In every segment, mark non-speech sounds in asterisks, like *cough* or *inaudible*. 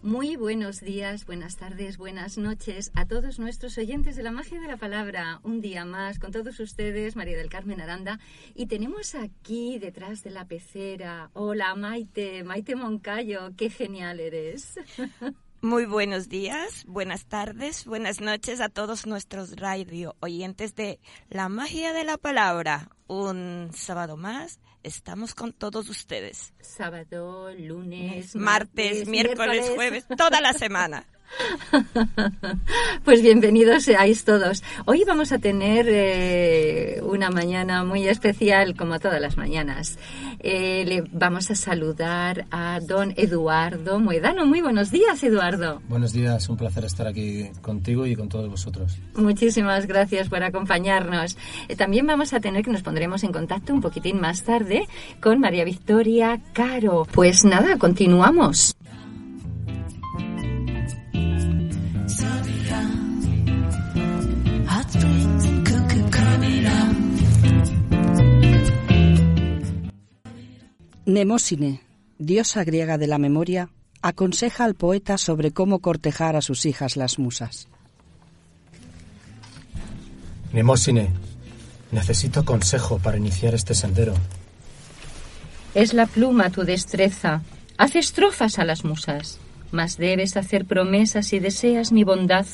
Muy buenos días, buenas tardes, buenas noches a todos nuestros oyentes de la magia de la palabra. Un día más con todos ustedes, María del Carmen Aranda. Y tenemos aquí detrás de la pecera. Hola, Maite, Maite Moncayo, qué genial eres. *laughs* Muy buenos días, buenas tardes, buenas noches a todos nuestros radio oyentes de La Magia de la Palabra. Un sábado más, estamos con todos ustedes. Sábado, lunes, Martes, miércoles, jueves, toda la semana. *laughs* *laughs* Pues bienvenidos seáis todos. Hoy vamos a tener eh, una mañana muy especial, como todas las mañanas. Eh, le vamos a saludar a don Eduardo Moedano. Muy buenos días, Eduardo. Buenos días, un placer estar aquí contigo y con todos vosotros. Muchísimas gracias por acompañarnos. Eh, también vamos a tener que nos pondremos en contacto un poquitín más tarde con María Victoria Caro. Pues nada, continuamos. Nemósine, diosa griega de la memoria, aconseja al poeta sobre cómo cortejar a sus hijas las musas. Nemósine, necesito consejo para iniciar este sendero. Es la pluma tu destreza. Haz estrofas a las musas, mas debes hacer promesas si deseas mi bondad,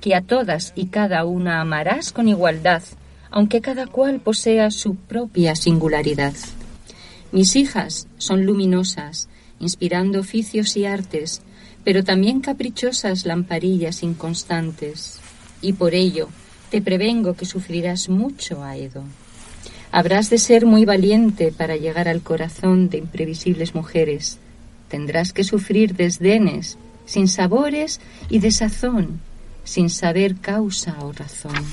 que a todas y cada una amarás con igualdad, aunque cada cual posea su propia singularidad. Mis hijas son luminosas, inspirando oficios y artes, pero también caprichosas lamparillas inconstantes, y por ello te prevengo que sufrirás mucho, Aedo. Habrás de ser muy valiente para llegar al corazón de imprevisibles mujeres. Tendrás que sufrir desdenes, sin sabores y desazón, sin saber causa o razón.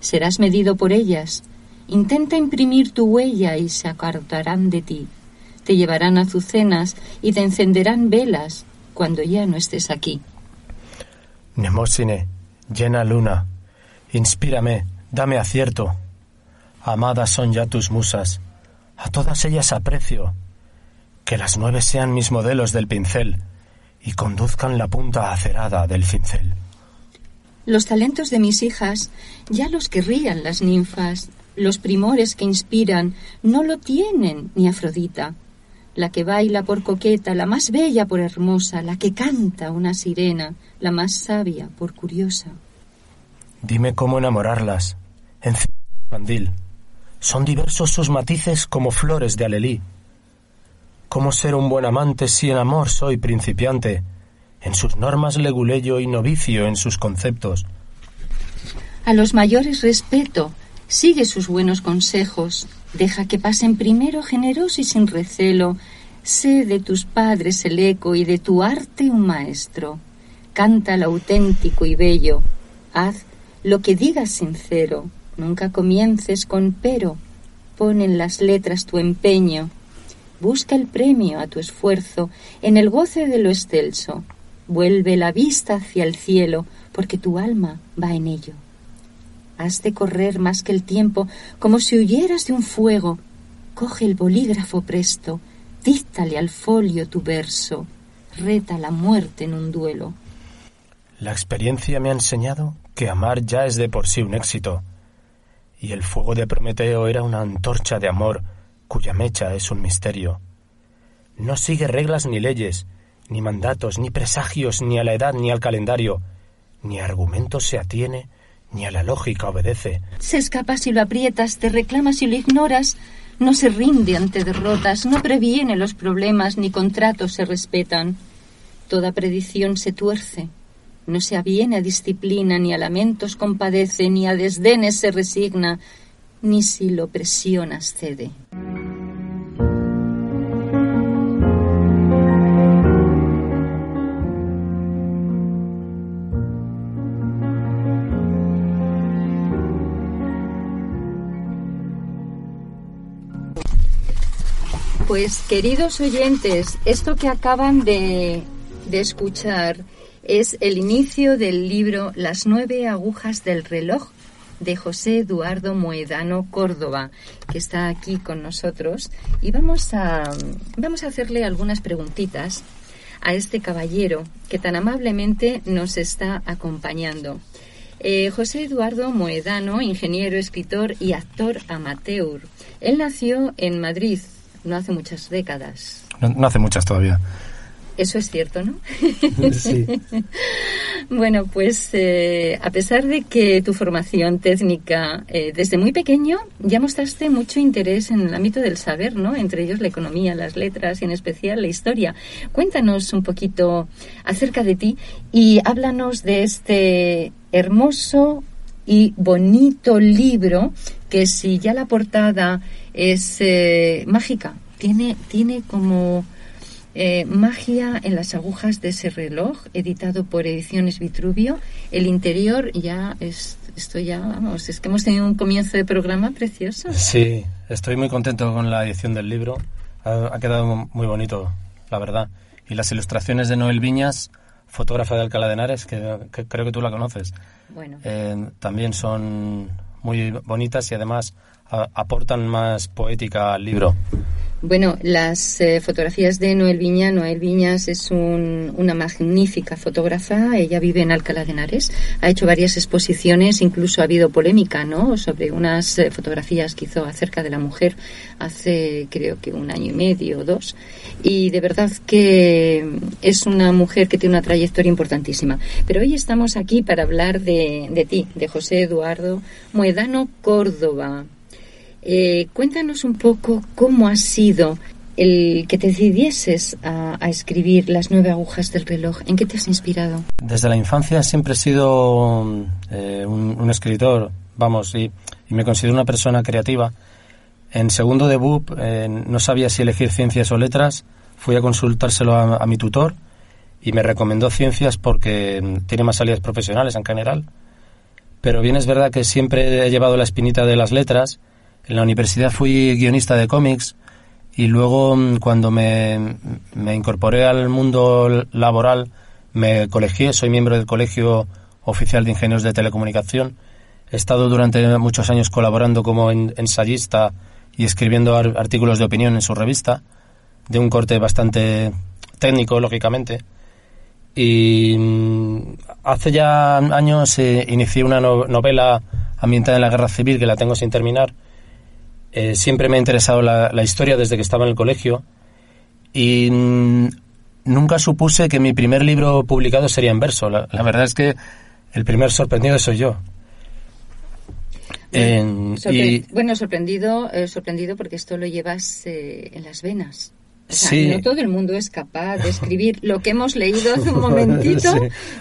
Serás medido por ellas. Intenta imprimir tu huella y se acordarán de ti. Te llevarán azucenas y te encenderán velas cuando ya no estés aquí. Nemósine, llena luna, inspírame, dame acierto. Amadas son ya tus musas, a todas ellas aprecio. Que las nueve sean mis modelos del pincel y conduzcan la punta acerada del cincel. Los talentos de mis hijas ya los querrían las ninfas. Los primores que inspiran no lo tienen ni Afrodita. La que baila por coqueta, la más bella por hermosa, la que canta una sirena, la más sabia por curiosa. Dime cómo enamorarlas. El candil. Son diversos sus matices como flores de alelí. ¿Cómo ser un buen amante si en amor soy principiante? En sus normas leguleyo y novicio en sus conceptos. A los mayores respeto, sigue sus buenos consejos, deja que pasen primero generoso y sin recelo, sé de tus padres el eco y de tu arte un maestro. Canta lo auténtico y bello, haz lo que digas sincero, nunca comiences con pero, pon en las letras tu empeño, busca el premio a tu esfuerzo en el goce de lo excelso, vuelve la vista hacia el cielo, porque tu alma va en ello. Has de correr más que el tiempo, como si huyeras de un fuego. Coge el bolígrafo presto, díctale al folio tu verso, reta la muerte en un duelo. La experiencia me ha enseñado que amar ya es de por sí un éxito, y el fuego de Prometeo era una antorcha de amor cuya mecha es un misterio. No sigue reglas ni leyes, ni mandatos, ni presagios, ni a la edad, ni al calendario, ni a argumentos se atiene, ni a la lógica obedece. Se escapa si lo aprietas, te reclama si lo ignoras, no se rinde ante derrotas, no previene los problemas, ni contratos se respetan. Toda predicción se tuerce, no se aviene a disciplina, ni a lamentos compadece, ni a desdenes se resigna, ni si lo presionas cede. Pues queridos oyentes, esto que acaban de, de escuchar es el inicio del libro Las nueve agujas del reloj de José Eduardo Moedano Córdoba, que está aquí con nosotros. Y vamos a, vamos a hacerle algunas preguntitas a este caballero que tan amablemente nos está acompañando. Eh, José Eduardo Moedano, ingeniero, escritor y actor amateur. Él nació en Madrid no hace muchas décadas. No, no hace muchas todavía. Eso es cierto, ¿no? *laughs* Sí. Bueno, pues eh, a pesar de que tu formación técnica eh, desde muy pequeño ya mostraste mucho interés en el ámbito del saber, ¿no? Entre ellos la economía, las letras y en especial la historia. Cuéntanos un poquito acerca de ti y háblanos de este hermoso y bonito libro que si ya la portada es eh, mágica, tiene, tiene como eh, Magia en las agujas de ese reloj, editado por Ediciones Vitruvio. El interior ya es, esto ya, vamos, es que hemos tenido un comienzo de programa precioso. Sí, estoy muy contento con la edición del libro. Ha, ha quedado muy bonito, la verdad. Y las ilustraciones de Noel Viñas, fotógrafa de Alcalá de Henares, que, que creo que tú la conoces, Bueno, eh, también son muy bonitas y además aportan más poética al libro. Bueno, las eh, fotografías de Noel Viña. Noel Viñas es un- una magnífica fotógrafa. Ella vive en Alcalá de Henares. Ha hecho varias exposiciones. Incluso ha habido polémica, ¿no? Sobre unas eh, fotografías que hizo acerca de la mujer hace, creo que un año y medio o dos. Y de verdad que es una mujer que tiene una trayectoria importantísima. Pero hoy estamos aquí para hablar de, de ti, de José Eduardo Moedano Córdoba. Eh, cuéntanos un poco cómo ha sido el que te decidieses a, escribir las nueve agujas del reloj. ¿En qué te has inspirado? Desde la infancia siempre he sido eh, un, escritor, vamos, y, me considero una persona creativa. En segundo de BUP eh, no sabía si elegir ciencias o letras. Fui a consultárselo a, mi tutor y me recomendó ciencias porque tiene más salidas profesionales en general. Pero bien es verdad que siempre he llevado la espinita de las letras. En la universidad fui guionista de cómics y luego mm, cuando me, me incorporé al mundo laboral me colegié, soy miembro del Colegio Oficial de Ingenieros de Telecomunicación. He estado durante muchos años colaborando como en- ensayista y escribiendo ar- artículos de opinión en su revista, de un corte bastante técnico, lógicamente. Y mm, hace ya años eh, inicié una no- novela ambientada en la guerra civil que la tengo sin terminar. Eh, siempre me ha interesado la, la historia desde que estaba en el colegio y mm, nunca supuse que mi primer libro publicado sería en verso. La, la verdad es que el primer sorprendido soy yo. Sorpre- y Bueno, sorprendido, eh, sorprendido porque esto lo llevas eh, en las venas. O sea, Sí. no todo el mundo es capaz de *laughs* escribir lo que hemos leído hace un momentito, *laughs* Sí.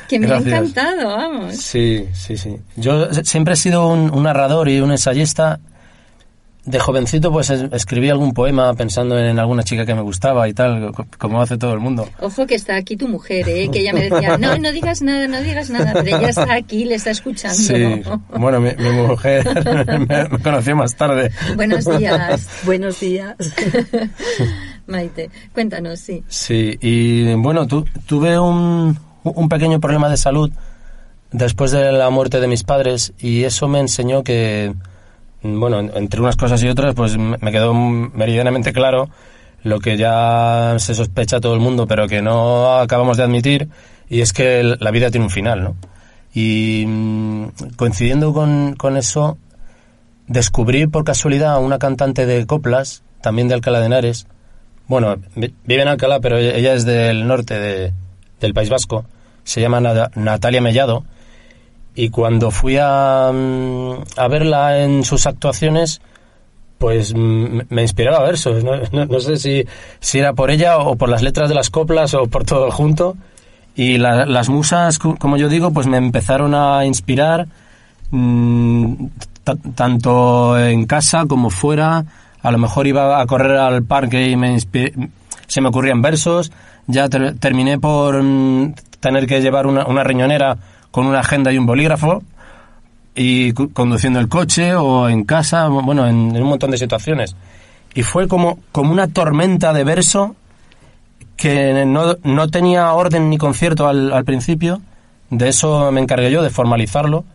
que me Gracias. ha encantado, vamos. Sí, sí, sí. Yo siempre he sido un, un narrador y un ensayista. De jovencito, pues es- escribí algún poema pensando en alguna chica que me gustaba y tal, co- como hace todo el mundo. Ojo que está aquí tu mujer, ¿eh? que ella me decía, no, no digas nada, no digas nada, pero ella está aquí, le está escuchando. Sí, bueno, mi, mi mujer *laughs* me, me conoció más tarde. Buenos días, *laughs* Buenos días. *laughs* Maite. Cuéntanos, sí. Sí, y bueno, tu- tuve un, un pequeño problema de salud después de la muerte de mis padres y eso me enseñó que, bueno, en- entre unas cosas y otras, pues me quedó meridianamente claro lo que ya se sospecha todo el mundo, pero que no acabamos de admitir, y es que la vida tiene un final, ¿no? Y mm, coincidiendo con, eso, descubrí por casualidad a una cantante de coplas, también de Alcalá de Henares. Bueno, vi- vive en Alcalá, pero ella es del norte de- del País Vasco. Se llama Natalia Mellado. Y cuando fui a, mm, a verla en sus actuaciones, pues mm, me inspiraba versos. No, no- sé si, si era por ella o por las letras de las coplas o por todo el junto. Y la- las musas, co- como yo digo, pues me empezaron a inspirar mm, ta- tanto en casa como fuera. A lo mejor iba a correr al parque y me se me ocurrían versos. Ya ter- terminé por tener que llevar una, una riñonera con una agenda y un bolígrafo y conduciendo el coche o en casa, bueno, en, en un montón de situaciones. Y fue como, como una tormenta de verso que no, no tenía orden ni concierto al, al principio. De eso me encargué yo, de formalizarlo.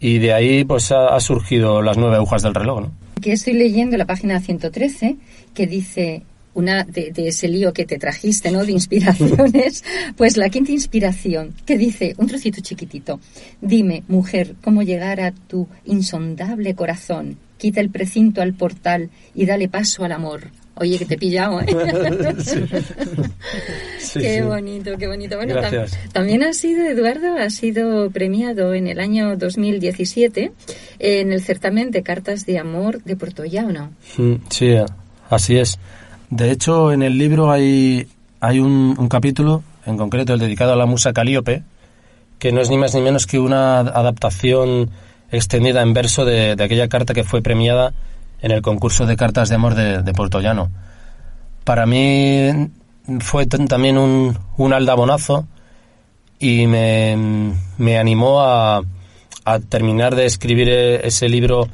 Y de ahí pues ha, ha surgido las nueve agujas del reloj, ¿no? Que estoy leyendo la página 113 que dice una de, de ese lío que te trajiste, ¿no? De inspiraciones. *laughs* Pues la quinta inspiración, que dice, un trocito chiquitito. Dime, mujer, cómo llegar a tu insondable corazón. Quita el precinto al portal y dale paso al amor. Oye, que te he pillado, ¿eh? *laughs* *laughs* Sí, qué sí. bonito, qué bonito. Bueno, tam- también ha sido, Eduardo, ha sido premiado en el año 2017 en el certamen de cartas de amor de Puerto Llano. Mm, Sí, así es. De hecho, en el libro hay, hay un, capítulo, en concreto el dedicado a la musa Calíope, que no es ni más ni menos que una adaptación extendida en verso de, de aquella carta que fue premiada en el concurso de cartas de amor de, de Puerto Llano. Para mí fue también un, un aldabonazo y me, me animó a, a terminar de escribir e- ese libro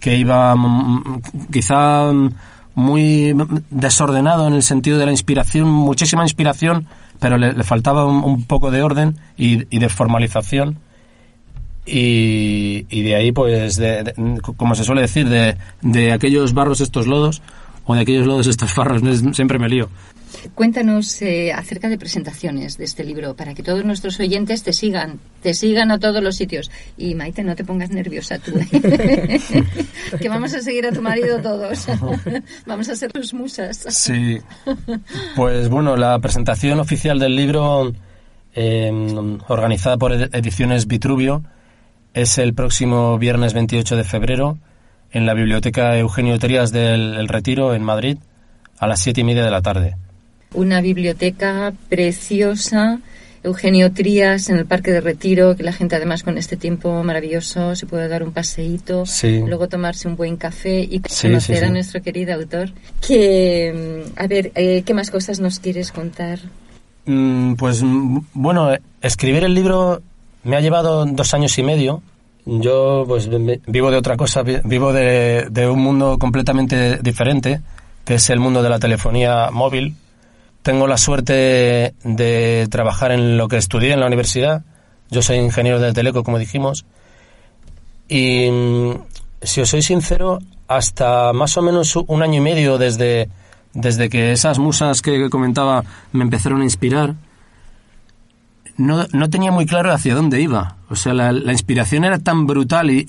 que iba mm, quizá mm, muy desordenado en el sentido de la inspiración, muchísima inspiración, pero le, faltaba un, un poco de orden y, y de formalización. Y, y de ahí, pues, de- de- como se suele decir, de, de aquellos barros estos lodos, o de aquellos lodos estos. *laughs* Es- siempre me lío. Cuéntanos eh, acerca de presentaciones de este libro para que todos nuestros oyentes te sigan, te sigan a todos los sitios. Y Maite, no te pongas nerviosa tú, ¿eh? *laughs* que vamos a seguir a tu marido todos. *laughs* vamos a ser tus musas. Sí. Pues bueno, la presentación oficial del libro, eh, organizada por Ed- Ediciones Vitruvio, es el próximo viernes 28 de febrero en la Biblioteca Eugenio Trías del El Retiro, en Madrid, a las siete y media de la tarde. Una biblioteca preciosa. Eugenio Trías en el Parque de Retiro, que la gente además con este tiempo maravilloso se puede dar un paseíto, Sí. luego tomarse un buen café y conocer sí, a sí. nuestro querido autor. Que, mm, a ver, eh, ¿qué más cosas nos quieres contar? Mm, Pues mm, bueno, escribir el libro me ha llevado dos años y medio. Yo pues vi- vivo de otra cosa, vi- vivo de, de un mundo completamente diferente, que es el mundo de la telefonía móvil. Tengo la suerte de trabajar en lo que estudié en la universidad. Yo soy ingeniero de teleco, como dijimos. Y mm, si os soy sincero, hasta más o menos un año y medio desde, desde que esas musas que comentaba me empezaron a inspirar, no, no tenía muy claro hacia dónde iba. O sea, la, inspiración era tan brutal y,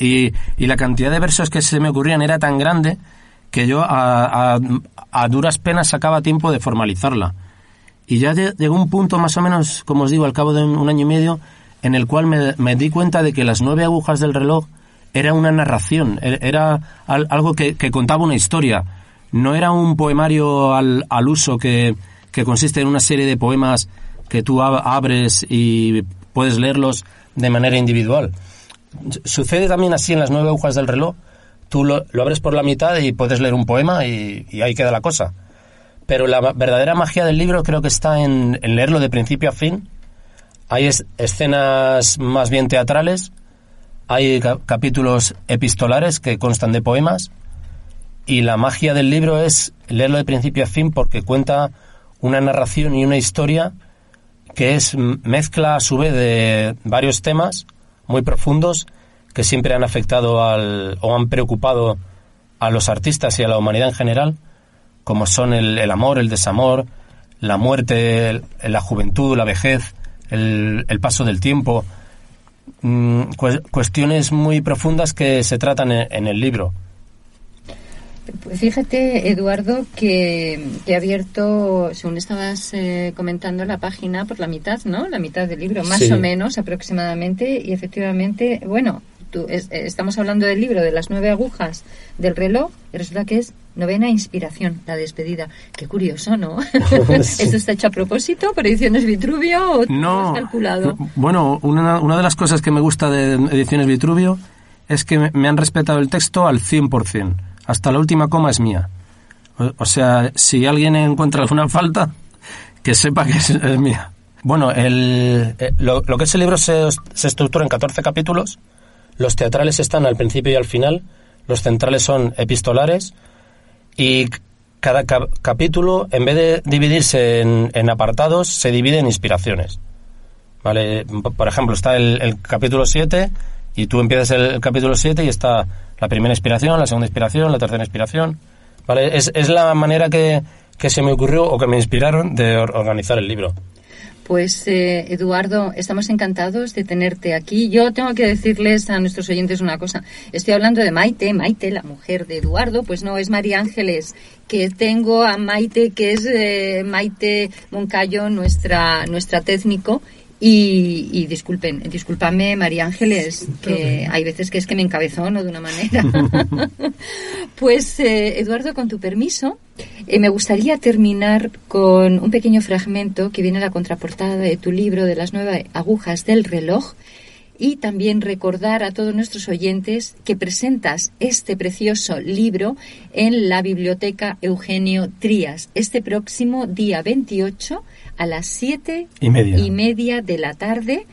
y- la cantidad de versos que se me ocurrían era tan grande que yo a- a duras penas sacaba tiempo de formalizarla. Y ya lle- llegó un punto más o menos, como os digo, al cabo de un, año y medio, en el cual me, di cuenta de que las nueve agujas del reloj era una narración, er- era al- algo que, contaba una historia. No era un poemario al, al uso que, consiste en una serie de poemas que tú ab- abres y puedes leerlos de manera individual. Sucede también así en las nueve agujas del reloj. Tú lo, lo abres por la mitad y puedes leer un poema y ahí queda la cosa. Pero la verdadera magia del libro creo que está en, leerlo de principio a fin. Hay es- escenas más bien teatrales, hay ca- capítulos epistolares que constan de poemas. Y la magia del libro es leerlo de principio a fin porque cuenta una narración y una historia que es mezcla a su vez de varios temas muy profundos que siempre han afectado al, o han preocupado a los artistas y a la humanidad en general, como son el, el amor, el desamor, la muerte, el- la juventud, la vejez, el, el paso del tiempo, mm, cue- cuestiones muy profundas que se tratan en, en el libro. Pues fíjate, Eduardo, que que he abierto, según estabas eh, comentando, la página por la mitad, ¿no? La mitad del libro, más Sí. o menos aproximadamente. Y efectivamente, bueno, tú, es- eh, estamos hablando del libro de las nueve agujas del reloj y resulta que es novena inspiración, la despedida. Qué curioso, ¿no? *laughs* *laughs* Sí. ¿Esto está hecho a propósito por Ediciones Vitruvio o tú lo No, has calculado? no, bueno, una, una de las cosas que me gusta de Ediciones Vitruvio es que me, me han respetado el texto al 100%. Hasta la última coma es mía. O, o sea, si alguien encuentra alguna falta, que sepa que es, es mía. Bueno, el, eh, lo, lo que es el libro se, se estructura en 14 capítulos. Los teatrales están al principio y al final. Los centrales son epistolares. Y cada cap- capítulo, en vez de dividirse en, en apartados, se divide en inspiraciones. ¿Vale? Por ejemplo, está el, capítulo 7 y tú empiezas el, capítulo 7 y está la primera inspiración, la segunda inspiración, la tercera inspiración. ¿Vale? Es, es la manera que, que se me ocurrió o que me inspiraron de or- organizar el libro. Pues eh, Eduardo, estamos encantados de tenerte aquí. Yo tengo que decirles a nuestros oyentes una cosa. Estoy hablando de Maite, Maite, la mujer de Eduardo, pues no, es María Ángeles, que tengo a Maite, que es eh, Maite Moncayo, nuestra, nuestra técnico. Y, y disculpen, discúlpame María Ángeles, que hay veces que es que me encabezono de una manera. *laughs* pues eh, Eduardo, con tu permiso, eh, me gustaría terminar con un pequeño fragmento que viene en la contraportada de tu libro de las nueve agujas del reloj y también recordar a todos nuestros oyentes que presentas este precioso libro en la biblioteca Eugenio Trías este próximo día 28 a las 7 Y media. y media de la tarde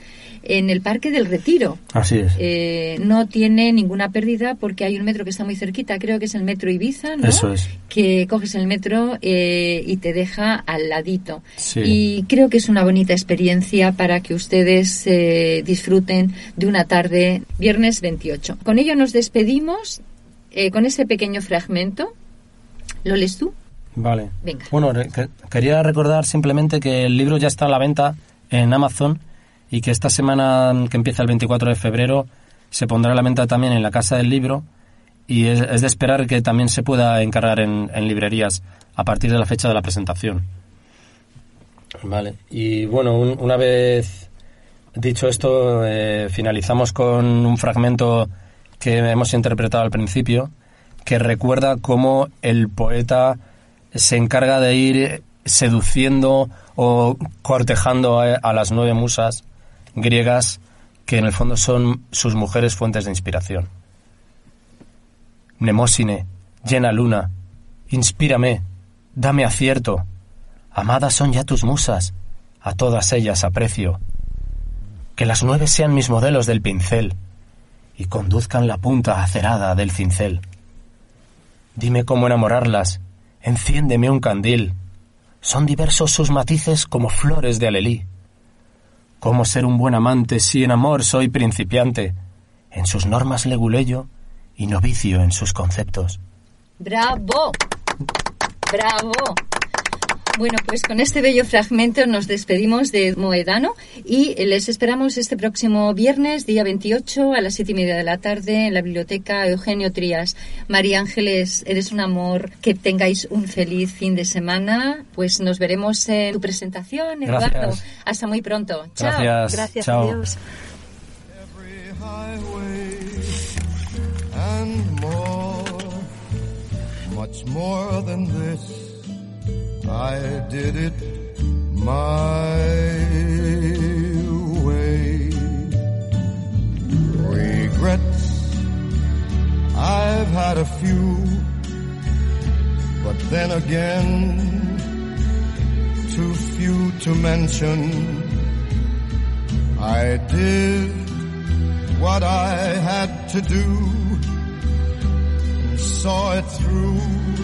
en el Parque del Retiro. Así es. Eh, no tiene ninguna pérdida porque hay un metro que está muy cerquita, creo que es el metro Ibiza, ¿no? Eso es. Que coges el metro eh, y te deja al ladito. Sí. Y creo que es una bonita experiencia para que ustedes eh, disfruten de una tarde viernes 28. Con ello nos despedimos eh, con ese pequeño fragmento. ¿Lo lees tú? Vale. Venga. Bueno, que- quería recordar simplemente que el libro ya está a la venta en Amazon y que esta semana que empieza el 24 de febrero se pondrá a la venta también en la Casa del Libro y es, de esperar que también se pueda encargar en, librerías a partir de la fecha de la presentación. Vale. Y bueno, un- una vez dicho esto, eh, finalizamos con un fragmento que hemos interpretado al principio, que recuerda cómo el poeta se encarga de ir seduciendo o cortejando a las nueve musas griegas que en el fondo son sus mujeres fuentes de inspiración. Nemósine, llena luna, inspírame, dame acierto. Amadas son ya tus musas, a todas ellas aprecio. Que las nueve sean mis modelos del pincel y conduzcan la punta acerada del cincel. Dime cómo enamorarlas, enciéndeme un candil. Son diversos sus matices como flores de alelí. Cómo ser un buen amante si en amor soy principiante, en sus normas leguleyo y novicio en sus conceptos. ¡Bravo! ¡Bravo! Bueno, pues con este bello fragmento nos despedimos de Moedano y les esperamos este próximo viernes, día 28, a las siete y media de la tarde, en la biblioteca Eugenio Trías. María Ángeles, eres un amor. Que tengáis un feliz fin de semana. Pues nos veremos en tu presentación, Eduardo. Gracias. Hasta muy pronto. Chao. Gracias. Gracias, Chao. adiós. highway and more, much more than this. I did it my way. Regrets, I've had a few, but then again, too few to mention. I did what I had to do and saw it through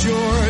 Sure.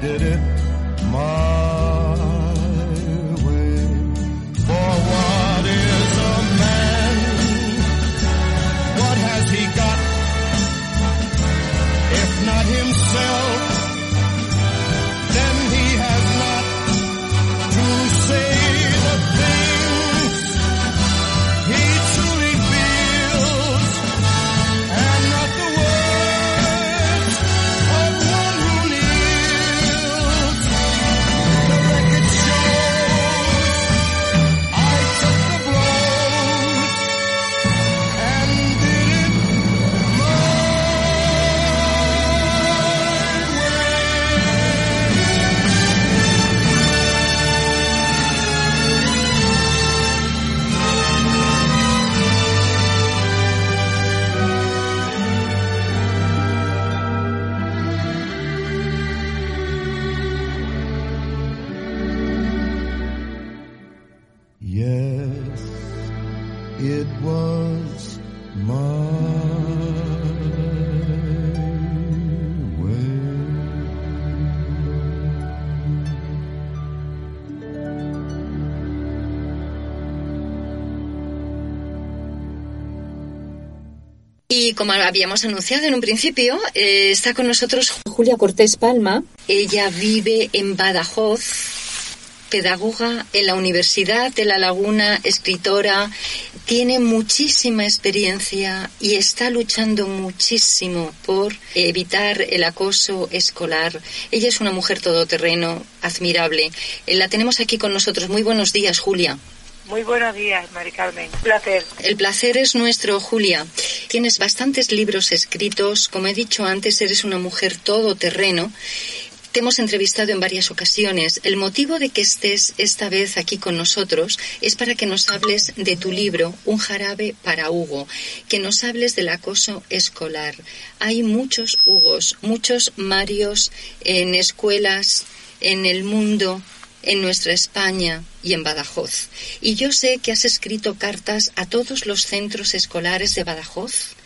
did it como habíamos anunciado en un principio, eh, está con nosotros Julia Cortés Palma. Ella vive en Badajoz, pedagoga en la Universidad de La Laguna, escritora, tiene muchísima experiencia y está luchando muchísimo por evitar el acoso escolar. Ella es una mujer todoterreno, admirable. Eh, La tenemos aquí con nosotros. Muy buenos días, Julia. Muy buenos días, Mari Carmen. Un placer. El placer es nuestro, Julia. Tienes bastantes libros escritos. Como he dicho antes, eres una mujer todoterreno. Te hemos entrevistado en varias ocasiones. El motivo de que estés esta vez aquí con nosotros es para que nos hables de tu libro, Un jarabe para Hugo, que nos hables del acoso escolar. Hay muchos Hugos, muchos Marios en escuelas, en el mundo, en nuestra España y en Badajoz. Y yo sé que has escrito cartas a todos los centros escolares de Badajoz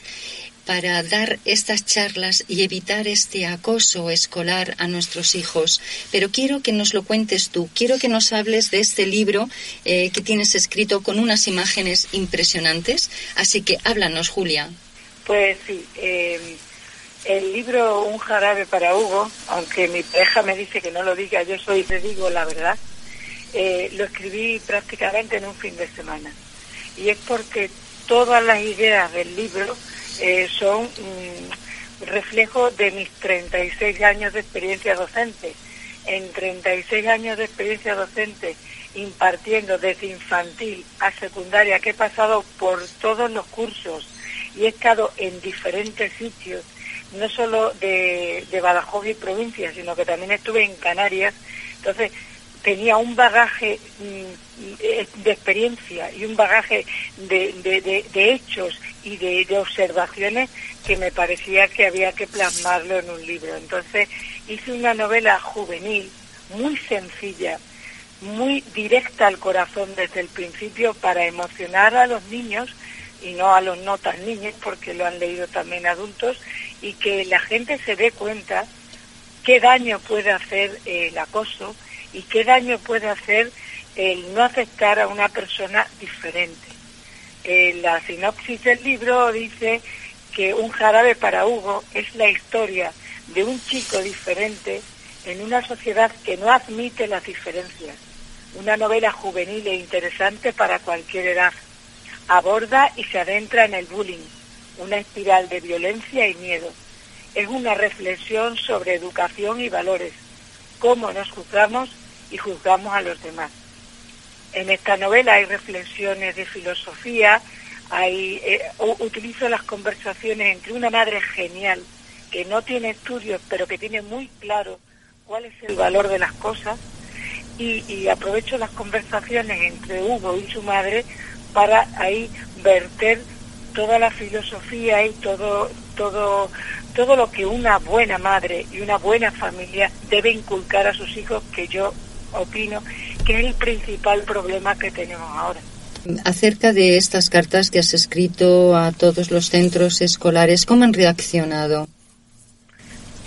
para dar estas charlas y evitar este acoso escolar a nuestros hijos. Pero quiero que nos lo cuentes tú, quiero que nos hables de este libro eh, que tienes escrito con unas imágenes impresionantes. Así que háblanos, Julia. Pues sí, eh, el libro Un jarabe para Hugo, aunque mi pareja me dice que no lo diga, yo soy, te digo la verdad, eh, lo escribí prácticamente en un fin de semana. Y es porque todas las ideas del libro eh, son mm, reflejo de mis 36 años de experiencia docente. En 36 años de experiencia docente impartiendo desde infantil a secundaria, que he pasado por todos los cursos y he estado en diferentes sitios, no solo de, Badajoz y provincia, sino que también estuve en Canarias. Entonces, tenía un bagaje mm, de experiencia y un bagaje de, de- hechos y de observaciones que me parecía que había que plasmarlo en un libro. Entonces hice una novela juvenil muy sencilla, muy directa al corazón desde el principio para emocionar a los niños y no a los no tan niños porque lo han leído también adultos y que la gente se dé cuenta qué daño puede hacer eh, el acoso y qué daño puede hacer el no aceptar a una persona diferente. Eh, la sinopsis del libro dice que un jarabe para Hugo es la historia de un chico diferente en una sociedad que no admite las diferencias. Una novela juvenil e interesante para cualquier edad. Aborda y se adentra en el bullying, una espiral de violencia y miedo. Es una reflexión sobre educación y valores, cómo nos juzgamos y juzgamos a los demás. En esta novela hay reflexiones de filosofía, hay, eh, utilizo las conversaciones entre una madre genial que no tiene estudios pero que tiene muy claro cuál es el valor de las cosas y, y aprovecho las conversaciones entre Hugo y su madre para ahí verter toda la filosofía y todo todo todo lo que una buena madre y una buena familia debe inculcar a sus hijos que yo opino que es el principal problema que tenemos ahora. Acerca de estas cartas que has escrito a todos los centros escolares, ¿cómo han reaccionado?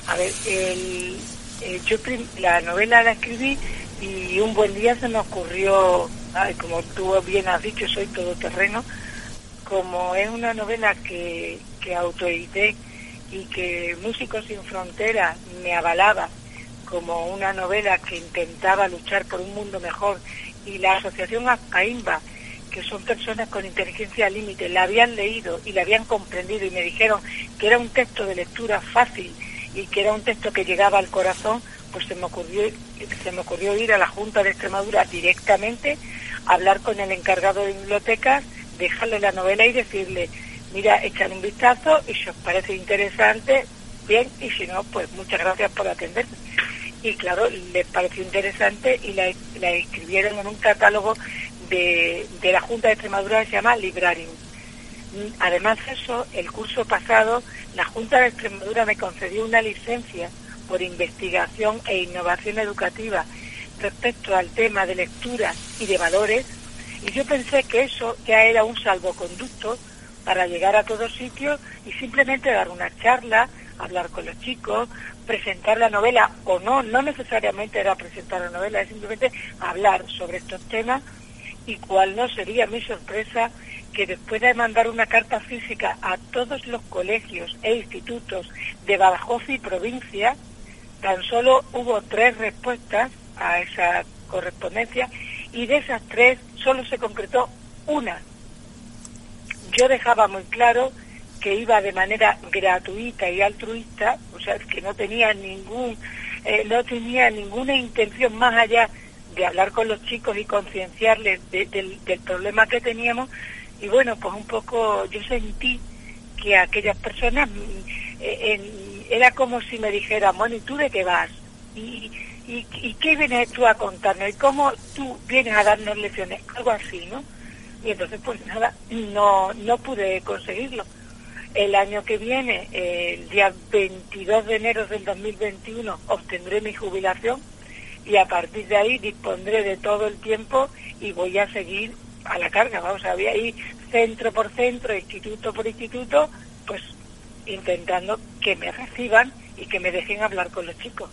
A ver, el- eh, yo la novela la escribí y un buen día se me ocurrió, como tú bien has dicho, soy todoterreno, como es una novela que, que autoedité y que Músicos sin Fronteras me avalaba como una novela que intentaba luchar por un mundo mejor y la asociación AIMBA, que son personas con inteligencia límite, la habían leído y la habían comprendido y me dijeron que era un texto de lectura fácil y que era un texto que llegaba al corazón, pues se me ocurrió, se me ocurrió ir a la Junta de Extremadura directamente, hablar con el encargado de bibliotecas, dejarle la novela y decirle, mira, echar un vistazo y si os parece interesante, bien, y si no, pues muchas gracias por atenderme. Y claro, les pareció interesante y la, la escribieron en un catálogo de, de la Junta de Extremadura que se llama Librarium. Además de eso, el curso pasado, la Junta de Extremadura me concedió una licencia por investigación e innovación educativa respecto al tema de lectura y de valores, y yo pensé que eso ya era un salvoconducto para llegar a todos sitios y simplemente dar una charla, hablar con los chicos, presentar la novela o no, no necesariamente era presentar la novela, es simplemente hablar sobre estos temas y cuál no sería mi sorpresa que después de mandar una carta física a todos los colegios e institutos de Badajoz y provincia, tan solo hubo tres respuestas a esa correspondencia y de esas tres solo se concretó una. Yo dejaba muy claro que iba de manera gratuita y altruista, o sea, que no tenía ningún, eh, no tenía ninguna intención más allá de hablar con los chicos y concienciarles de- del, del problema que teníamos. Y bueno, pues un poco yo sentí que aquellas personas mm, eh, en- era como si me dijeran, bueno, ¿y tú de qué vas? ¿Y, y, y qué vienes tú a contarnos? ¿Y cómo tú vienes a darnos lecciones? Algo así, ¿no? Y entonces, pues nada, no, no pude conseguirlo. El año que viene, el día 22 de enero del 2021, obtendré mi jubilación y a partir de ahí dispondré de todo el tiempo y voy a seguir a la carga, vamos a ahí centro por centro, instituto por instituto, pues intentando que me reciban y que me dejen hablar con los chicos.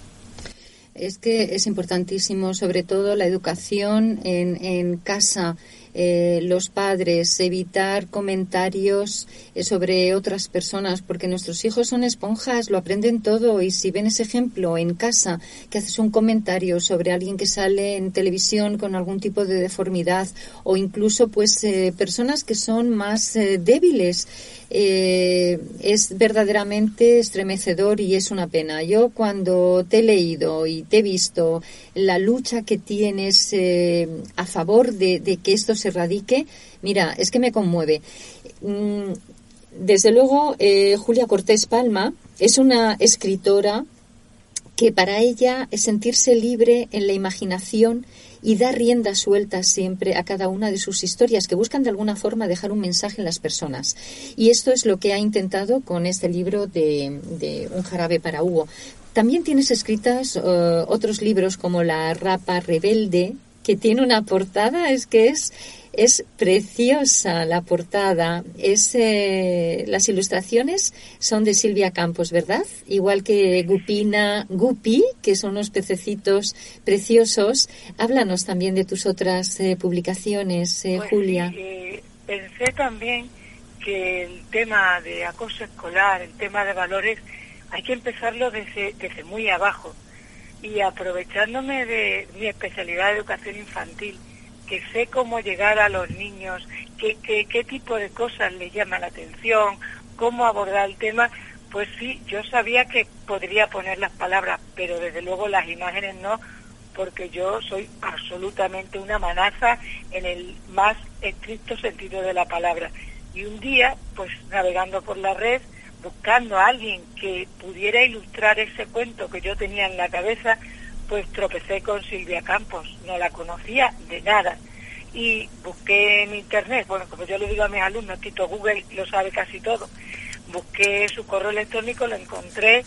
Es que es importantísimo, sobre todo la educación en, en casa, eh, los padres, evitar comentarios eh, sobre otras personas, porque nuestros hijos son esponjas, lo aprenden todo y si ven ese ejemplo en casa, que haces un comentario sobre alguien que sale en televisión con algún tipo de deformidad o incluso pues eh, personas que son más eh, débiles, es verdaderamente estremecedor y es una pena. Yo cuando te he leído y te he visto la lucha que tienes a favor de, de que esto se erradique, mira, es que me conmueve. Mm, Desde luego, eh, Julia Cortés Palma es una escritora que para ella es sentirse libre en la imaginación y dar rienda suelta siempre a cada una de sus historias que buscan de alguna forma dejar un mensaje en las personas. Y esto es lo que ha intentado con este libro de, de Un jarabe para Hugo. También tienes escritas eh, otros libros como La rapa rebelde, que tiene una portada, es que es, es preciosa la portada. Es, eh, las ilustraciones son de Silvia Campos, ¿verdad? Igual que Gupina, Gupi, que son unos pececitos preciosos. Háblanos también de tus otras eh, publicaciones, eh, Pues Julia. eh, pensé también que el tema de acoso escolar, el tema de valores, hay que empezarlo desde, desde muy abajo. Y aprovechándome de mi especialidad de educación infantil, que sé cómo llegar a los niños, qué, qué, qué tipo de cosas les llama la atención, cómo abordar el tema, pues sí, yo sabía que podría poner las palabras, pero desde luego las imágenes no, porque yo soy absolutamente una manaza en el más estricto sentido de la palabra. Y un día, pues navegando por la red, buscando a alguien que pudiera ilustrar ese cuento que yo tenía en la cabeza, pues tropecé con Silvia Campos, no la conocía de nada. Y busqué en internet, bueno, como yo le digo a mis alumnos, Tito Google lo sabe casi todo, busqué su correo electrónico, lo encontré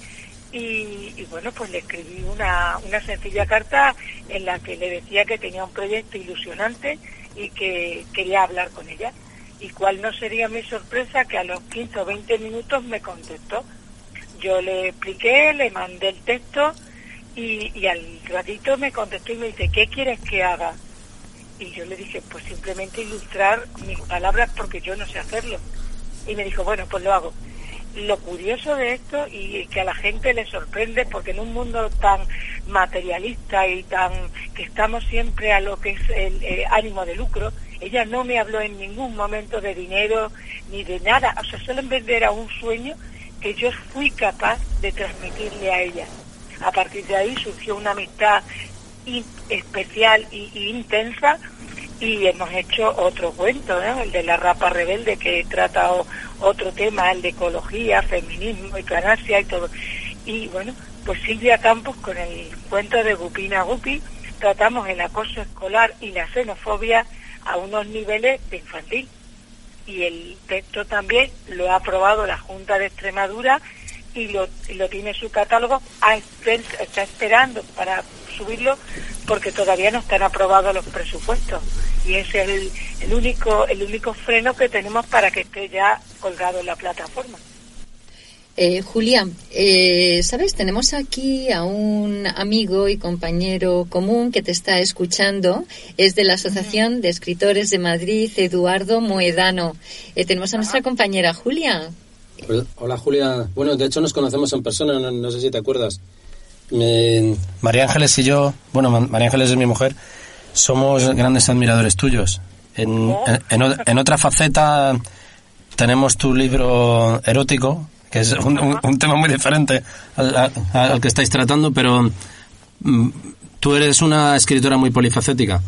y, y bueno, pues le escribí una, una sencilla carta en la que le decía que tenía un proyecto ilusionante y que quería hablar con ella. Y cuál no sería mi sorpresa que a los 15 o 20 minutos me contestó. Yo le expliqué, le mandé el texto y, y al ratito me contestó y me dice, ¿qué quieres que haga? Y yo le dije, pues simplemente ilustrar mis palabras porque yo no sé hacerlo. Y me dijo, bueno, pues lo hago. Lo curioso de esto y que a la gente le sorprende porque en un mundo tan materialista y tan que estamos siempre a lo que es el eh, ánimo de lucro, ella no me habló en ningún momento de dinero ni de nada, o sea, solo en vender a un sueño que yo fui capaz de transmitirle a ella. A partir de ahí surgió una amistad especial y, intensa y hemos hecho otro cuento, ¿no? el de la rapa rebelde que trata otro tema, el de ecología, feminismo, eutanasia y todo. Y bueno, pues Silvia Campos con el cuento de Gupina Gupi tratamos el acoso escolar y la xenofobia a unos niveles de infantil. Y el texto también lo ha aprobado la Junta de Extremadura y lo, tiene en su catálogo, a esper- está esperando para subirlo porque todavía no están aprobados los presupuestos y ese es el, el único el único freno que tenemos para que esté ya colgado en la plataforma. Eh, Julia, eh, sabes, tenemos aquí a un amigo y compañero común que te está escuchando. Es de la Asociación de Escritores de Madrid, Eduardo Moedano. Eh, tenemos a nuestra compañera Julia. Pues, hola Julia. Bueno, de hecho nos conocemos en persona, no, no sé si te acuerdas. Me- María Ángeles y yo, bueno, Ma- María Ángeles es mi mujer, somos grandes admiradores tuyos. En, en- en o- en otra faceta tenemos tu libro erótico, que es un, un- tema muy diferente al, que estáis tratando, pero mm, tú eres una escritora muy polifacética.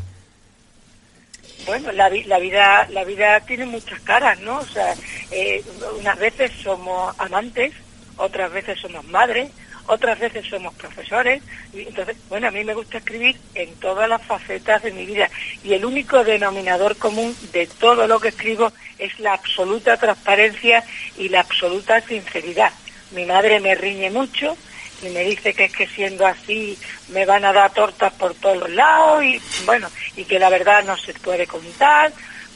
Bueno, la vida la vida tiene muchas caras, ¿no? O sea, eh, unas veces somos amantes, otras veces somos madres, otras veces somos profesores. Y entonces, bueno, a mí me gusta escribir en todas las facetas de mi vida y el único denominador común de todo lo que escribo es la absoluta transparencia y la absoluta sinceridad. Mi madre me riñe mucho y me dice que es que siendo así me van a dar tortas por todos los lados y bueno, y que la verdad no se puede contar,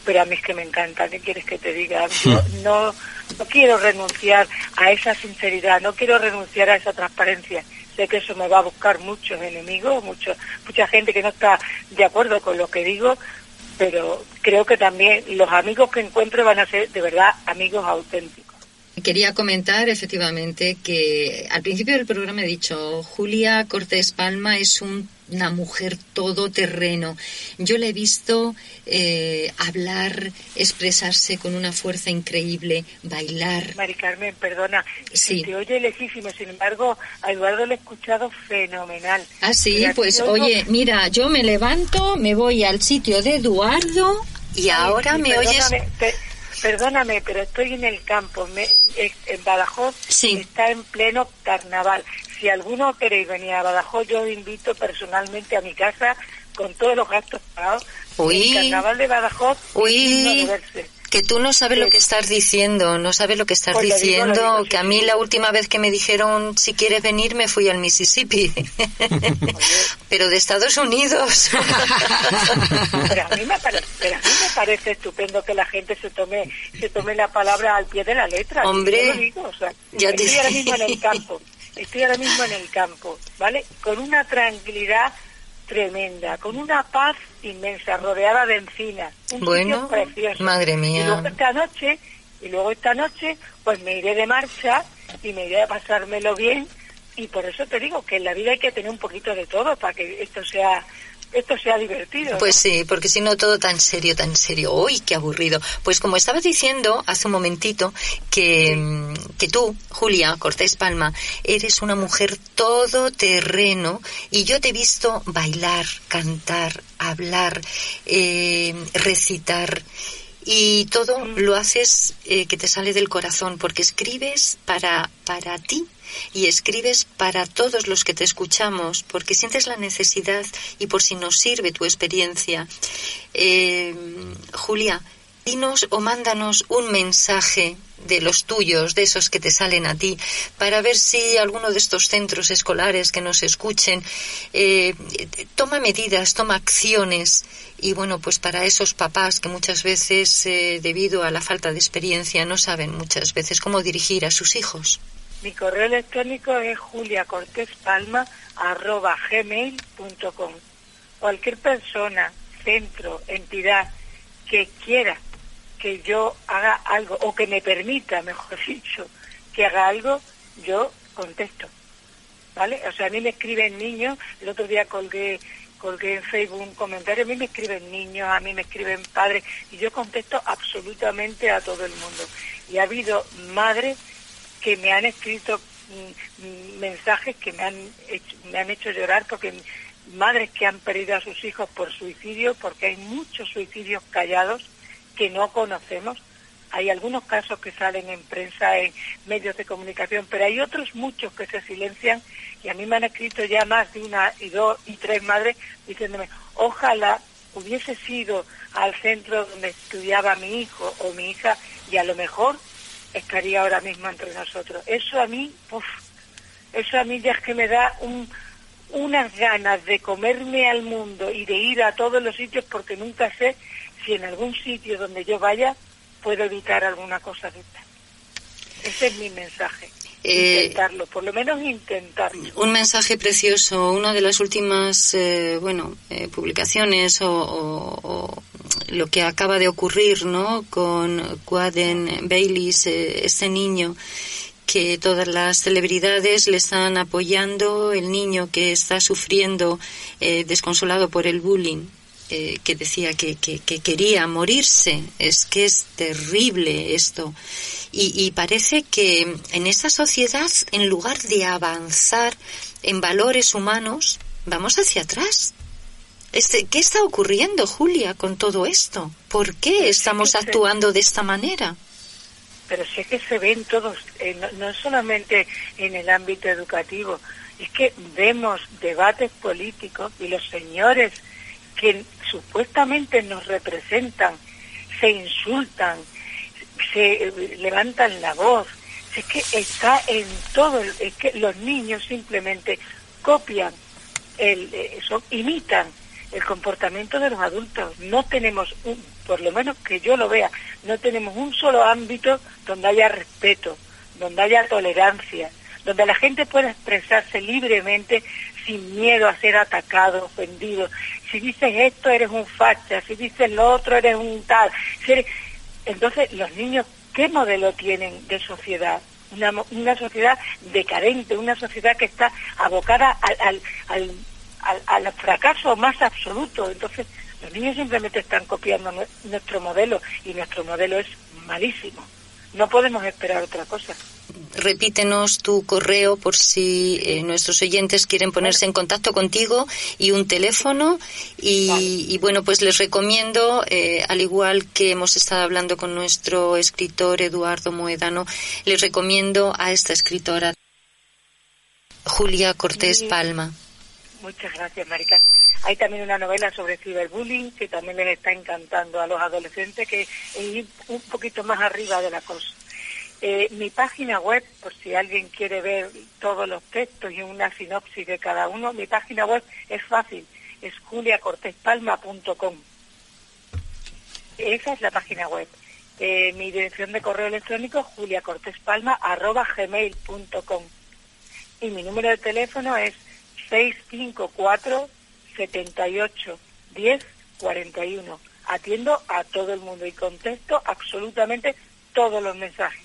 pero a mí es que me encanta, ¿qué quieres que te diga? Yo no, no quiero renunciar a esa sinceridad, no quiero renunciar a esa transparencia. Sé que eso me va a buscar muchos enemigos, mucho, mucha gente que no está de acuerdo con lo que digo, pero creo que también los amigos que encuentre van a ser de verdad amigos auténticos. Quería comentar efectivamente que al principio del programa he dicho, Julia Cortés Palma es un- una mujer todoterreno. Yo la he visto eh, hablar, expresarse con una fuerza increíble, bailar. Mari Carmen, perdona, Sí. te oye lejísimo, sin embargo, a Eduardo le he escuchado fenomenal. Ah, sí, pues oigo- oye, mira, yo me levanto, me voy al sitio de Eduardo y ahora Sí, me oyes... Perdóname, pero estoy en el campo. Me, en Badajoz Sí. está en pleno carnaval. Si alguno queréis venir a Badajoz, yo os invito personalmente a mi casa con todos los gastos pagados. Uy. El carnaval de Badajoz es Uy, de verse. Que tú no sabes lo que estás diciendo, no sabes lo que estás Pues digo, diciendo, digo, que a mí la última vez que me dijeron si quieres venir me fui al Mississippi, *laughs* pero de Estados Unidos. *laughs* Pero a mí me parece, pero a mí me parece estupendo que la gente se tome se tome la palabra al pie de la letra. Hombre, Yo lo digo, o sea, ya te- estoy ahora mismo en el campo, estoy ahora mismo en el campo, ¿vale? Con una tranquilidad tremenda, con una paz inmensa, rodeada de encinas, un Bueno, sitio precioso. madre mía. Y luego esta noche, y luego esta noche, pues me iré de marcha y me iré a pasármelo bien y por eso te digo que en la vida hay que tener un poquito de todo para que esto sea esto sea divertido. ¿no? Pues sí, porque si no todo tan serio, tan serio. ¡Uy, qué aburrido! Pues como estaba diciendo hace un momentito, que, mm, que tú, Julia Cortés Palma, eres una mujer todoterreno y yo te he visto bailar, cantar, hablar, eh, recitar. Y todo lo haces eh, que te sale del corazón, porque escribes para, para ti y escribes para todos los que te escuchamos, porque sientes la necesidad y por si nos sirve tu experiencia. Eh, Julia, dinos o mándanos un mensaje de los tuyos, de esos que te salen a ti, para ver si alguno de estos centros escolares que nos escuchen eh, toma medidas, toma acciones. Y bueno, pues para esos papás que muchas veces, eh, debido a la falta de experiencia, no saben muchas veces cómo dirigir a sus hijos. Mi correo electrónico es juliacortespalma.gmail.com Cualquier persona, centro, entidad que quiera que yo haga algo, o que me permita, mejor *laughs* dicho, que haga algo, yo contesto. ¿Vale? O sea, a mí me escriben niños, el otro día colgué colgué en Facebook un comentario, a mí me escriben niños, a mí me escriben padres, y yo contesto absolutamente a todo el mundo. Y ha habido madres que me han escrito mm, mm, mensajes que me han hecho, me han hecho llorar porque madres que han perdido a sus hijos por suicidio porque hay muchos suicidios callados que no conocemos hay algunos casos que salen en prensa en medios de comunicación pero hay otros muchos que se silencian y a mí me han escrito ya más de una y dos y tres madres diciéndome ojalá hubiese sido al centro donde estudiaba mi hijo o mi hija y a lo mejor estaría ahora mismo entre nosotros. Eso a mí, uf, eso a mí ya es que me da un, unas ganas de comerme al mundo y de ir a todos los sitios porque nunca sé si en algún sitio donde yo vaya puedo evitar alguna cosa de esta. Ese es mi mensaje. Eh, intentarlo, por lo menos intentarlo. Un mensaje precioso, una de las últimas, eh, bueno, eh, publicaciones o, o- o lo que acaba de ocurrir, ¿no? Con Quaden Baylis, este niño que todas las celebridades le están apoyando, el niño que está sufriendo eh, desconsolado por el bullying. Eh, que decía que, que, que quería morirse. Es que es terrible esto. Y, y parece que en esta sociedad, en lugar de avanzar en valores humanos, vamos hacia atrás. Este, ¿Qué está ocurriendo, Julia, con todo esto? ¿Por qué estamos actuando de esta manera? pero sé que se ven todos, eh, no, no solamente en el ámbito educativo, es que vemos debates políticos y los señores que supuestamente nos representan se insultan, se eh, levantan la voz. Es que está en todo, es que los niños simplemente copian, el, eh, imitan el comportamiento de los adultos. No tenemos, un, por lo menos que yo lo vea, no tenemos un solo ámbito donde haya respeto, donde haya tolerancia, donde la gente pueda expresarse libremente sin miedo a ser atacado, ofendido. Si dices esto eres un facha, si dices lo otro eres un tal. Si eres- Entonces, los niños, ¿qué modelo tienen de sociedad? Una, una sociedad decadente, una sociedad que está abocada al, al, al, al- fracaso más absoluto. Entonces, los niños simplemente están copiando nue- nuestro modelo y nuestro modelo es malísimo. No podemos esperar otra cosa. Repítenos tu correo por si eh, nuestros oyentes quieren ponerse en contacto contigo y un teléfono. Y, y bueno, pues les recomiendo, eh, al igual que hemos estado hablando con nuestro escritor Eduardo Moedano, les recomiendo a esta escritora, Julia Cortés. Palma. Muchas gracias, Mari Carmen. Hay también una novela sobre ciberbullying que también les está encantando a los adolescentes, que es ir un poquito más arriba de la cosa. Eh, mi página web, por si alguien quiere ver todos los textos y una sinopsis de cada uno, mi página web es fácil, es juliacortespalma.com. Esa es la página web. Eh, mi dirección de correo electrónico es juliacortespalma.gmail.com y mi número de teléfono es 654 78 10 41. Atiendo a todo el mundo y contesto absolutamente todos los mensajes.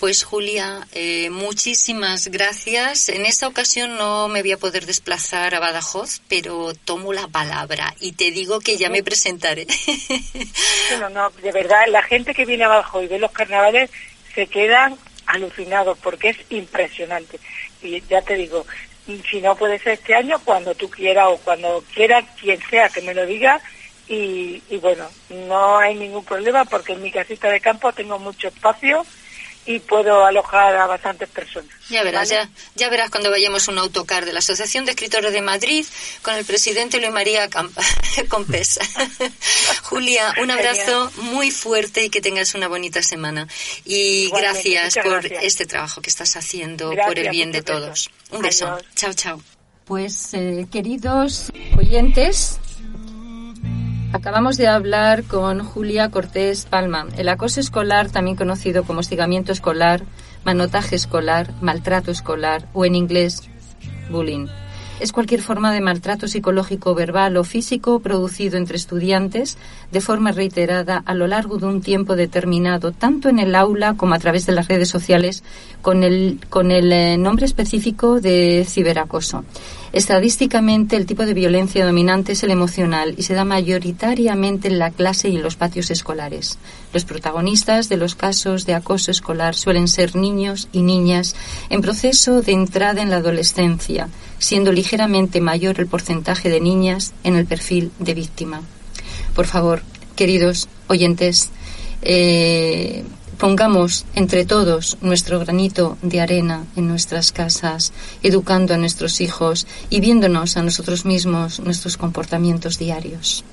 Pues Julia, eh, muchísimas gracias. En esta ocasión no me voy a poder desplazar a Badajoz, pero tomo la palabra y te digo que ya me presentaré. *laughs* Bueno, no, de verdad, la gente que viene abajo y ve los carnavales se quedan alucinados porque es impresionante. Y ya te digo, si no puede ser este año, cuando tú quieras o cuando quiera quien sea que me lo diga. Y, y bueno, no hay ningún problema porque en mi casita de campo tengo mucho espacio y puedo alojar a bastantes personas. Ya verás, ¿vale? ya, ya verás cuando vayamos a un autocar de la Asociación de Escritores de Madrid con el presidente Luis María Campa, *laughs* Compesa. *laughs* Julia, un abrazo muy fuerte y que tengas una bonita semana. Y Igualmente, gracias por gracias. este trabajo que estás haciendo por Gracias, el bien de todos. besos. Un beso. Adiós. Chao, chao. Pues, eh, queridos oyentes, Acabamos de hablar con Julia Cortés Palma. El acoso escolar, también conocido como hostigamiento escolar, manotaje escolar, maltrato escolar o en inglés bullying. Es cualquier forma de maltrato psicológico, verbal o físico producido entre estudiantes de forma reiterada a lo largo de un tiempo determinado, tanto en el aula como a través de las redes sociales, con el, con el eh, nombre específico de ciberacoso. Estadísticamente, el tipo de violencia dominante es el emocional y se da mayoritariamente en la clase y en los patios escolares. Los protagonistas de los casos de acoso escolar suelen ser niños y niñas en proceso de entrada en la adolescencia, siendo ligeramente mayor el porcentaje de niñas en el perfil de víctima. Por favor, queridos oyentes, eh, pongamos entre todos nuestro granito de arena en nuestras casas, educando a nuestros hijos y viéndonos a nosotros mismos nuestros comportamientos diarios.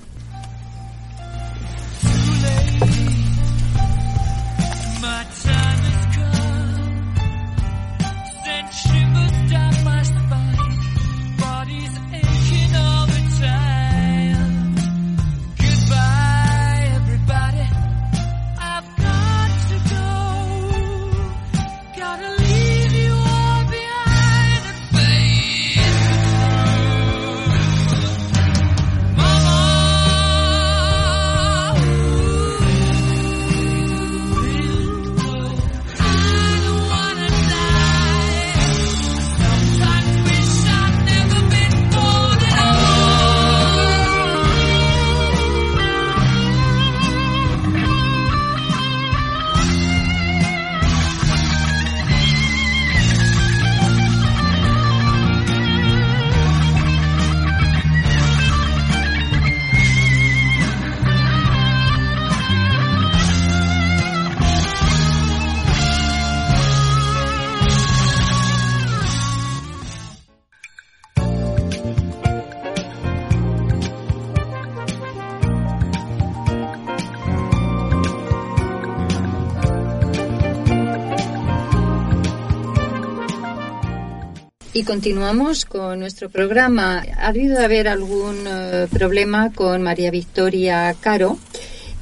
Y continuamos con nuestro programa. Ha habido de haber algún eh, problema con María Victoria Caro.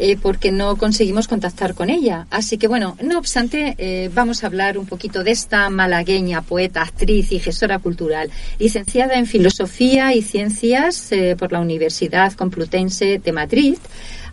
eh, porque no conseguimos contactar con ella. Así que bueno, no obstante, eh, vamos a hablar un poquito de esta malagueña, poeta, actriz y gestora cultural, licenciada en Filosofía y Ciencias por la Universidad Complutense de Madrid.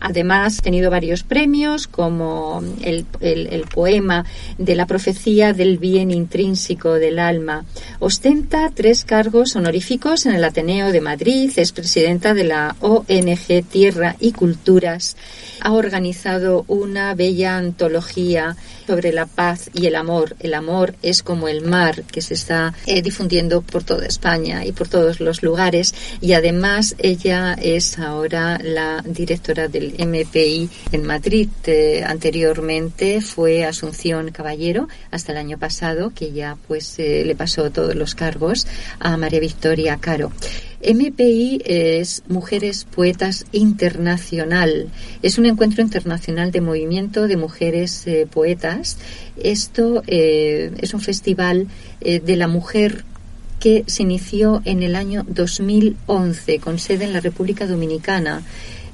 Además, ha tenido varios premios, como el, el- poema de la profecía del bien intrínseco del alma. Ostenta tres cargos honoríficos en el Ateneo de Madrid, es presidenta de la ONG Tierra y Culturas. Ha organizado una bella antología sobre la paz y el amor. El amor es como el mar que se está eh, difundiendo por toda España y por todos los lugares. Y además ella es ahora la directora del MPI en Madrid. Eh, anteriormente fue Asunción Caballero hasta el año pasado, que ya pues eh, le pasó todos los cargos a María Victoria Caro. MPI es Mujeres Poetas Internacional. Es un encuentro internacional de movimiento de mujeres eh, poetas. Esto es un festival de la mujer que se inició en el año 2011 con sede en la República Dominicana.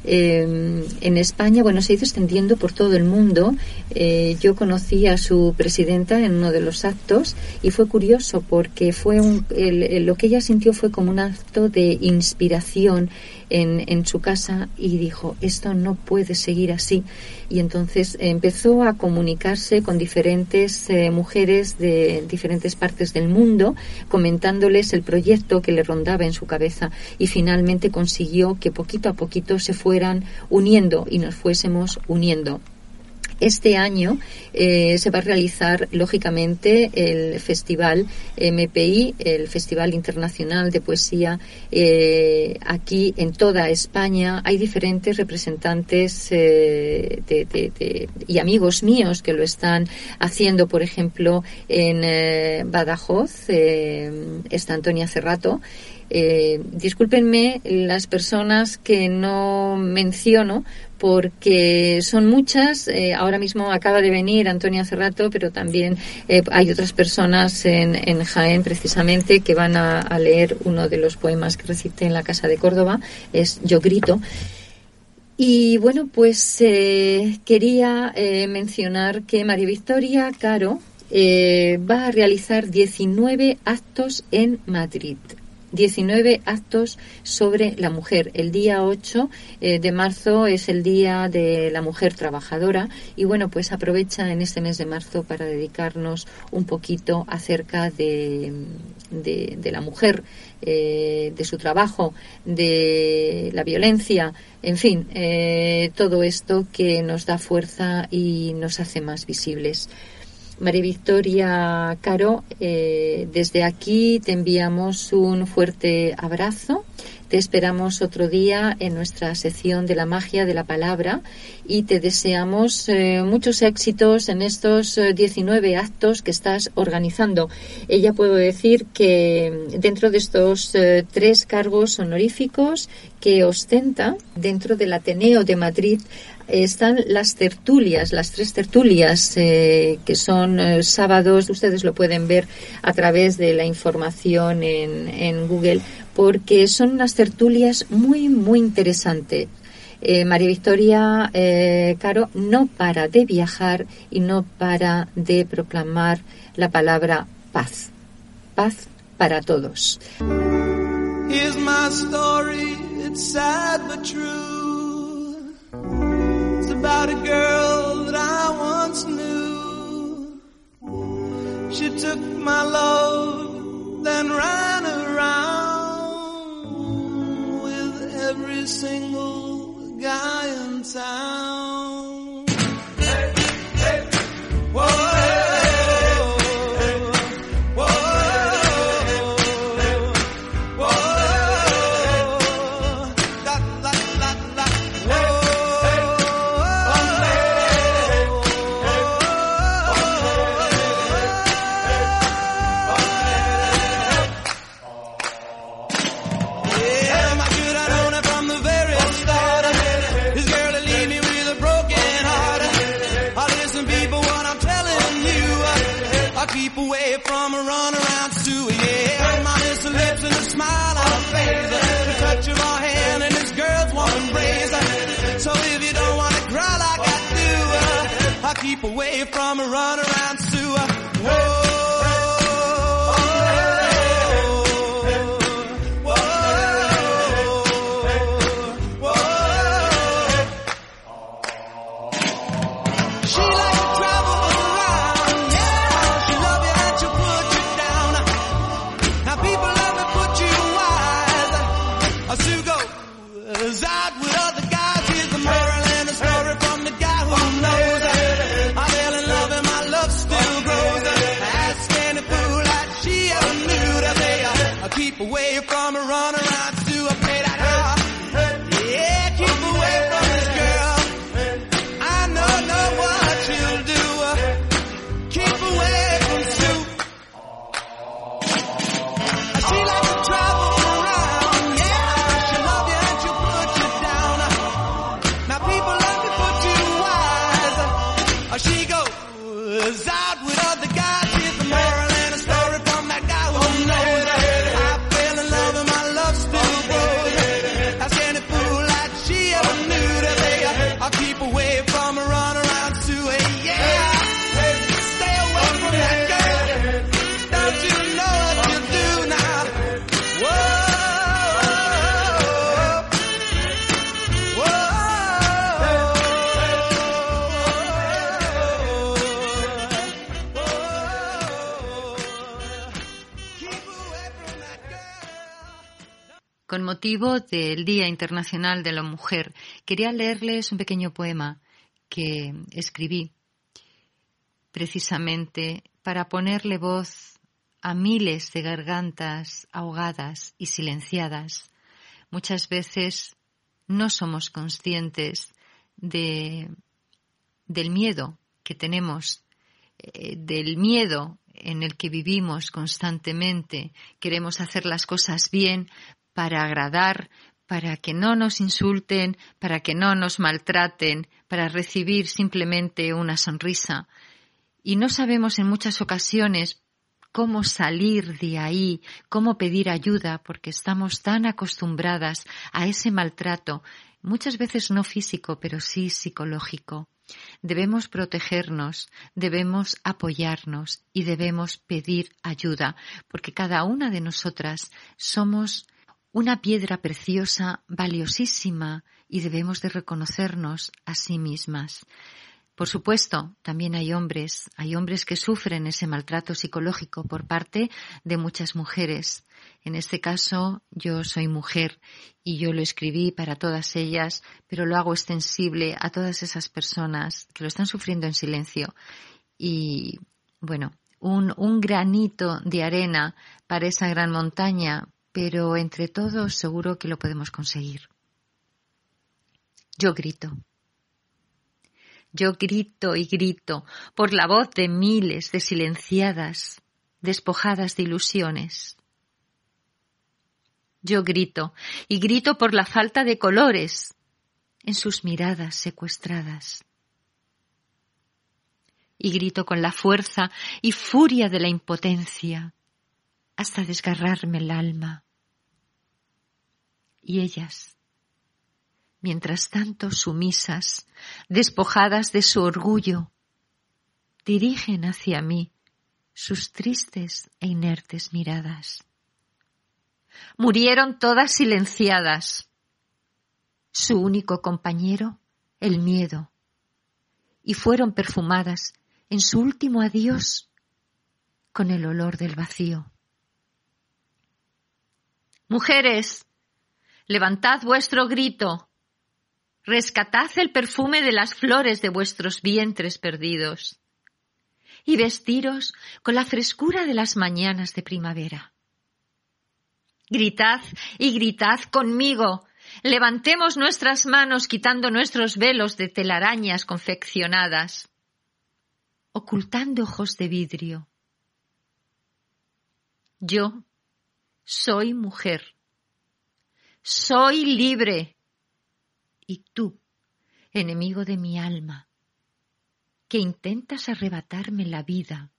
Eh, en España, bueno, se ha ido extendiendo por todo el mundo. Eh, yo conocí a su presidenta en uno de los actos y fue curioso porque fue un, el- lo que ella sintió fue como un acto de inspiración en, en su casa y dijo, esto no puede seguir así. Y entonces empezó a comunicarse con diferentes eh, mujeres de diferentes partes del mundo, comentándoles el proyecto que le rondaba en su cabeza y finalmente consiguió que poquito a poquito se fueran uniendo y nos fuésemos uniendo. Este año eh, se va a realizar, lógicamente, el Festival MPI, el Festival Internacional de Poesía, eh, aquí en toda España. Hay diferentes representantes eh, y amigos míos que lo están haciendo, por ejemplo, en Badajoz, está Antonia Cerrato. Eh, discúlpenme las personas que no menciono porque son muchas. Eh, ahora mismo acaba de venir Antonia Cerrato, pero también eh, hay otras personas en, Jaén precisamente que van a, leer uno de los poemas que recité en la Casa de Córdoba, es Yo Grito. Y bueno, pues eh, quería mencionar que María Victoria Caro va a realizar 19 actos en Madrid. 19 actos sobre la mujer. El día 8 eh, de marzo es el Día de la Mujer Trabajadora y bueno, pues aprovecha en este mes de marzo para dedicarnos un poquito acerca de, de, la mujer, eh, de su trabajo, de la violencia, en fin, eh, todo esto que nos da fuerza y nos hace más visibles. María Victoria Caro, eh, desde aquí te enviamos un fuerte abrazo. Te esperamos otro día en nuestra sección de la magia de la palabra y te deseamos eh, muchos éxitos en estos eh, 19 actos que estás organizando. Ella puedo decir que dentro de estos eh, tres cargos honoríficos que ostenta dentro del Ateneo de Madrid están las tertulias, las tres tertulias eh, que son eh, sábados, ustedes lo pueden ver a través de la información en, en Google, porque son unas tertulias muy, muy interesantes. Eh, María Victoria Caro no para de viajar y no para de proclamar la palabra paz. Paz para todos. About a girl that I once knew. She took my love, then ran around with every single guy in town. Away from a runaround motivo del Día Internacional de la Mujer, quería leerles un pequeño poema que escribí precisamente para ponerle voz a miles de gargantas ahogadas y silenciadas. Muchas veces no somos conscientes de, del miedo que tenemos, eh, del miedo en el que vivimos constantemente. Queremos hacer las cosas bien para agradar, para que no nos insulten, para que no nos maltraten, para recibir simplemente una sonrisa. Y no sabemos en muchas ocasiones cómo salir de ahí, cómo pedir ayuda, porque estamos tan acostumbradas a ese maltrato, muchas veces no físico, pero sí psicológico. Debemos protegernos, debemos apoyarnos y debemos pedir ayuda, porque cada una de nosotras somos una piedra preciosa, valiosísima, y debemos de reconocernos a sí mismas. Por supuesto, también hay hombres, hay hombres que sufren ese maltrato psicológico por parte de muchas mujeres. En este caso, yo soy mujer y yo lo escribí para todas ellas, pero lo hago extensible a todas esas personas que lo están sufriendo en silencio. Y, bueno, un, un granito de arena para esa gran montaña, pero entre todos seguro que lo podemos conseguir. Yo grito. Yo grito y grito por la voz de miles de silenciadas, despojadas de ilusiones. Yo grito y grito por la falta de colores en sus miradas secuestradas. Y grito con la fuerza y furia de la impotencia hasta desgarrarme el alma. Y ellas, mientras tanto sumisas, despojadas de su orgullo, dirigen hacia mí sus tristes e inertes miradas. Murieron todas silenciadas. Su único compañero, el miedo, y fueron perfumadas en su último adiós con el olor del vacío. Mujeres, levantad vuestro grito, rescatad el perfume de las flores de vuestros vientres perdidos y vestiros con la frescura de las mañanas de primavera. Gritad y gritad conmigo, levantemos nuestras manos quitando nuestros velos de telarañas confeccionadas, ocultando ojos de vidrio. Yo soy mujer. Soy libre. Y tú, enemigo de mi alma, que intentas arrebatarme la vida,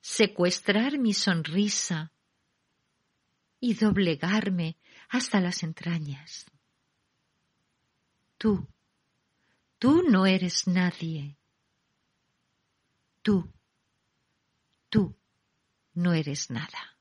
secuestrar mi sonrisa y doblegarme hasta las entrañas. Tú, tú no eres nadie. Tú, tú no eres nada.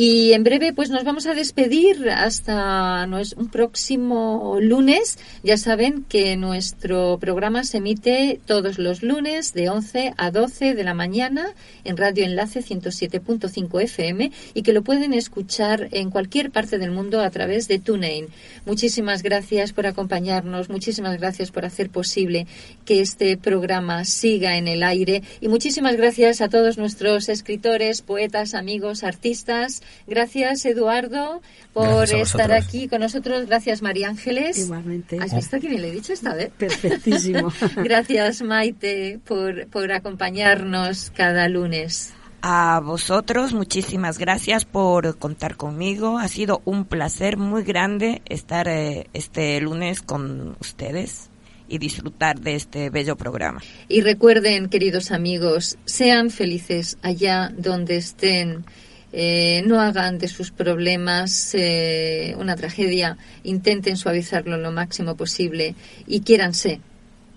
Y en breve, pues nos vamos a despedir hasta un próximo lunes. Ya saben que nuestro programa se emite todos los lunes de 11 a 12 de la mañana en Radio Enlace 107.5 FM y que lo pueden escuchar en cualquier parte del mundo a través de TuneIn. Muchísimas gracias por acompañarnos, muchísimas gracias por hacer posible que este programa siga en el aire y muchísimas gracias a todos nuestros escritores, poetas, amigos, artistas. Gracias, Eduardo, por Gracias estar aquí con nosotros. Gracias, María Ángeles. Igualmente. ¿Has visto que bien le he dicho esta vez? Perfectísimo. *laughs* Gracias, Maite, por, por acompañarnos cada lunes. A vosotros, muchísimas gracias por contar conmigo. Ha sido un placer muy grande estar eh, este lunes con ustedes y disfrutar de este bello programa. Y recuerden, queridos amigos, sean felices allá donde estén. Eh, no hagan de sus problemas eh, una tragedia. Intenten suavizarlo lo máximo posible y quiéranse.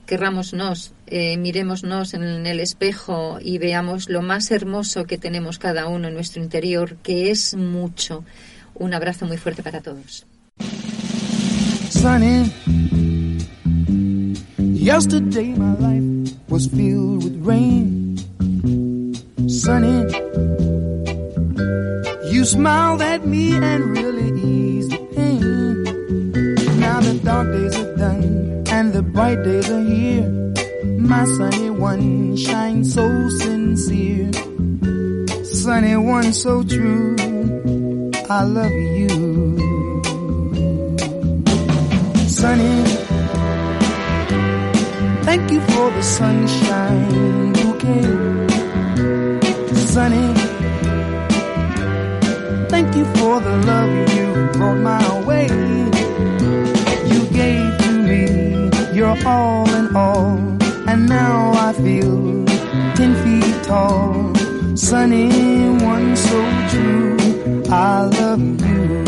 Querrámonos, eh, mirémonos en el espejo y veamos lo más hermoso que tenemos cada uno en nuestro interior, que es mucho. Un abrazo muy fuerte para todos. sunny. Yesterday my life was filled with rain. Sunny, you smiled at me and really eased the pain. Now the dark days are done and the bright days are here. My sunny one shines so sincere. Sunny one so true. I love you. Sunny, thank you for the sunshine bouquet. Sunny, thank you for the love you brought my way. You gave to me your all in all, and now I feel ten feet tall. Sunny, one so true, I love you.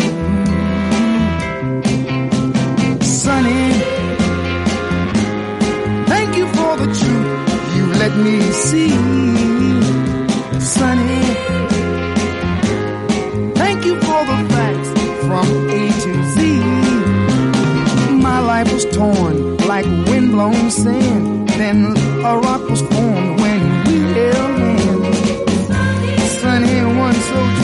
Sunny, thank you for the truth you let me see. Sunny, Was torn like windblown sand. Then a rock was formed when we held hands. Sunny, one so